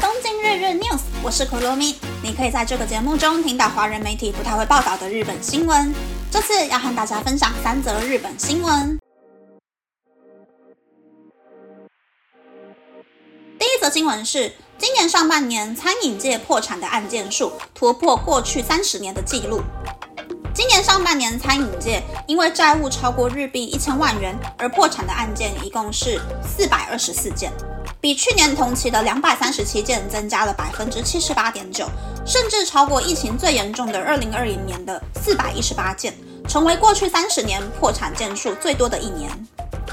东京日日 news，我是 Kurumi。你可以在这个节目中听到华人媒体不太会报道的日本新闻。这次要和大家分享三则日本新闻。第一则新闻是，今年上半年餐饮界破产的案件数突破过去三十年的纪录。今年上半年，餐饮界因为债务超过日币一千万元而破产的案件一共是四百二十四件，比去年同期的两百三十七件增加了百分之七十八点九，甚至超过疫情最严重的二零二零年的四百一十八件，成为过去三十年破产件数最多的一年。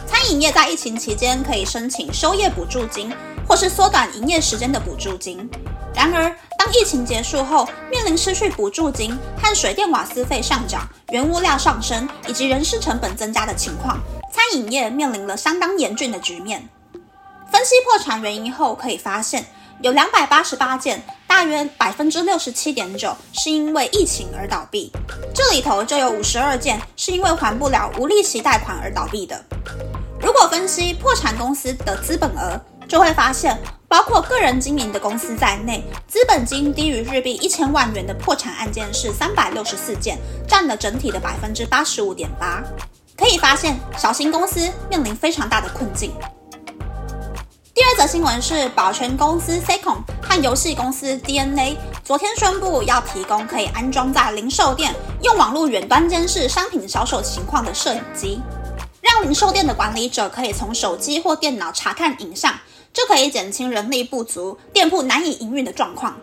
餐饮业在疫情期间可以申请休业补助金，或是缩短营业时间的补助金。然而，当疫情结束后，面临失去补助金和水电瓦斯费上涨、原物料上升以及人事成本增加的情况，餐饮业面临了相当严峻的局面。分析破产原因后，可以发现有两百八十八件，大约百分之六十七点九是因为疫情而倒闭。这里头就有五十二件是因为还不了无利息贷款而倒闭的。如果分析破产公司的资本额，就会发现。包括个人经营的公司在内，资本金低于日币一千万元的破产案件是三百六十四件，占了整体的百分之八十五点八。可以发现，小型公司面临非常大的困境。第二则新闻是，保全公司 Secom 和游戏公司 DNA 昨天宣布要提供可以安装在零售店、用网络远端监视商品销售情况的摄影机，让零售店的管理者可以从手机或电脑查看影像。就可以减轻人力不足、店铺难以营运的状况。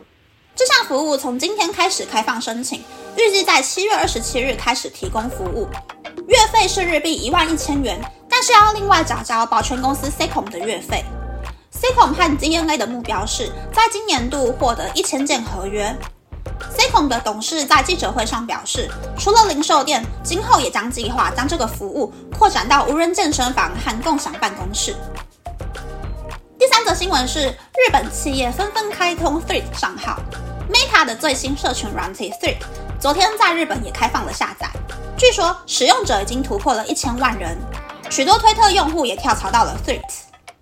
这项服务从今天开始开放申请，预计在七月二十七日开始提供服务。月费是日币一万一千元，但是要另外缴交保全公司 Secom 的月费。Secom 和 DNA 的目标是在今年度获得一千件合约。Secom 的董事在记者会上表示，除了零售店，今后也将计划将这个服务扩展到无人健身房和共享办公室。第三则新闻是，日本企业纷纷开通 Thread 账号。Meta 的最新社群软体 Thread 昨天在日本也开放了下载，据说使用者已经突破了一千万人，许多推特用户也跳槽到了 Thread，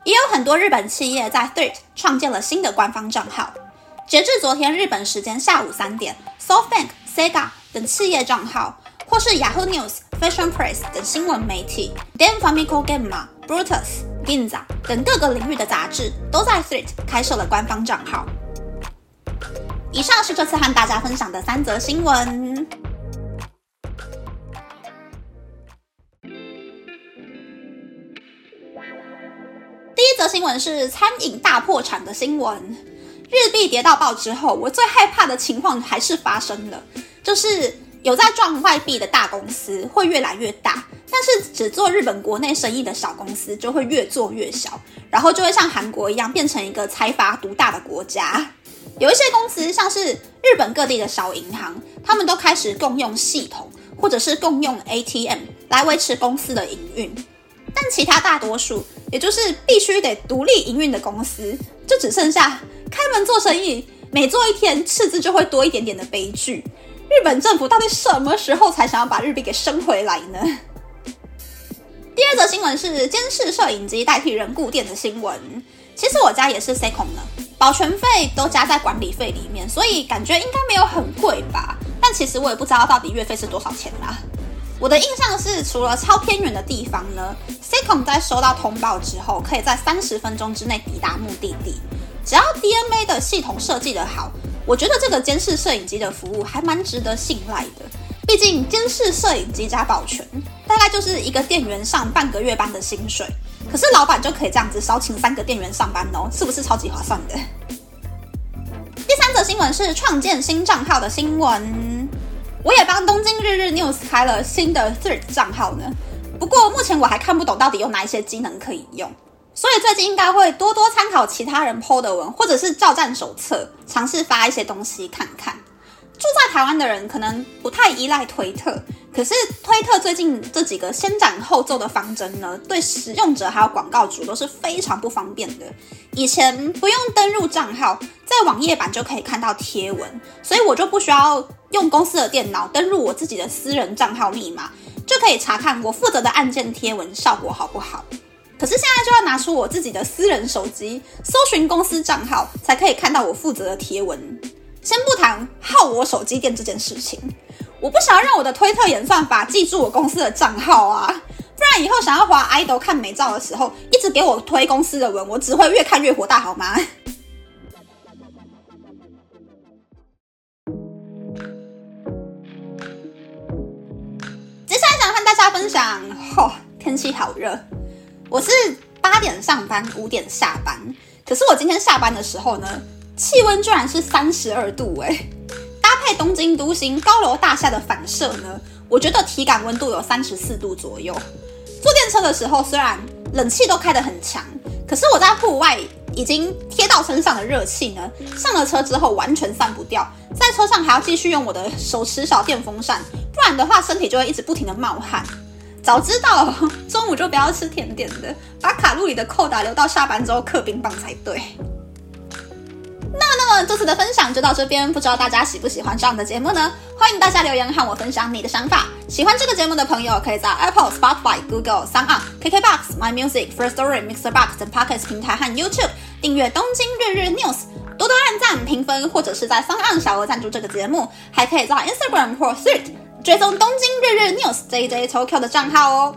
也有很多日本企业在 Thread 创建了新的官方账号。截至昨天日本时间下午三点，SoftBank、Sega 等企业账号，或是 Yahoo News、Fashion Press 等新闻媒体，Dan Famiko Gamma、Brutus。Ginza 等各个领域的杂志都在 Thread 开设了官方账号。以上是这次和大家分享的三则新闻。新闻是餐饮大破产的新闻。日币跌到爆之后，我最害怕的情况还是发生了，就是有在赚外币的大公司会越来越大。但是只做日本国内生意的小公司就会越做越小，然后就会像韩国一样变成一个财阀独大的国家。有一些公司像是日本各地的小银行，他们都开始共用系统或者是共用 ATM 来维持公司的营运。其他大多数，也就是必须得独立营运的公司，就只剩下开门做生意，每做一天赤字就会多一点点的悲剧。日本政府到底什么时候才想要把日币给升回来呢？第二则新闻是监视摄影机代替人顾店的新闻。其实我家也是 Secom 的，保全费都加在管理费里面，所以感觉应该没有很贵吧。但其实我也不知道到底月费是多少钱啦。我的印象是，除了超偏远的地方呢，Secom 在收到通报之后，可以在三十分钟之内抵达目的地。只要 DMA 的系统设计的好，我觉得这个监视摄影机的服务还蛮值得信赖的。毕竟监视摄影机加保全，大概就是一个店员上半个月班的薪水。可是老板就可以这样子少请三个店员上班哦，是不是超级划算的？第三则新闻是创建新账号的新闻。我也帮东京日日 news 开了新的 third 账号呢。不过目前我还看不懂到底有哪一些机能可以用，所以最近应该会多多参考其他人 PO 的文，或者是照战手册，尝试发一些东西看看。住在台湾的人可能不太依赖推特，可是推特最近这几个先斩后奏的方针呢，对使用者还有广告主都是非常不方便的。以前不用登录账号，在网页版就可以看到贴文，所以我就不需要用公司的电脑登录我自己的私人账号密码，就可以查看我负责的案件贴文效果好不好。可是现在就要拿出我自己的私人手机，搜寻公司账号，才可以看到我负责的贴文。先不谈耗我手机电这件事情，我不想要让我的推特演算法记住我公司的账号啊，不然以后想要滑 idol 看美照的时候，一直给我推公司的文，我只会越看越火大，好吗？分享，吼，天气好热。我是八点上班，五点下班。可是我今天下班的时候呢，气温居然是三十二度哎！搭配东京都心高楼大厦的反射呢，我觉得体感温度有三十四度左右。坐电车的时候，虽然冷气都开得很强，可是我在户外已经贴到身上的热气呢，上了车之后完全散不掉，在车上还要继续用我的手持小电风扇，不然的话身体就会一直不停的冒汗。早知道 中午就不要吃甜点的，把卡路里的扣打留到下班之后嗑冰棒才对。那那么这次的分享就到这边，不知道大家喜不喜欢这样的节目呢？欢迎大家留言和我分享你的想法。喜欢这个节目的朋友，可以在 Apple、Spotify、Google、s o u n KKBox、My Music、First Story、Mixer Box 等 Podcast 平台和 YouTube 订阅《东京日日 News》，多多按赞、评分，或者是在 s o u 小额赞助这个节目，还可以在 Instagram 或 Thread。追踪东京日日 news JJ Tokyo 的账号哦。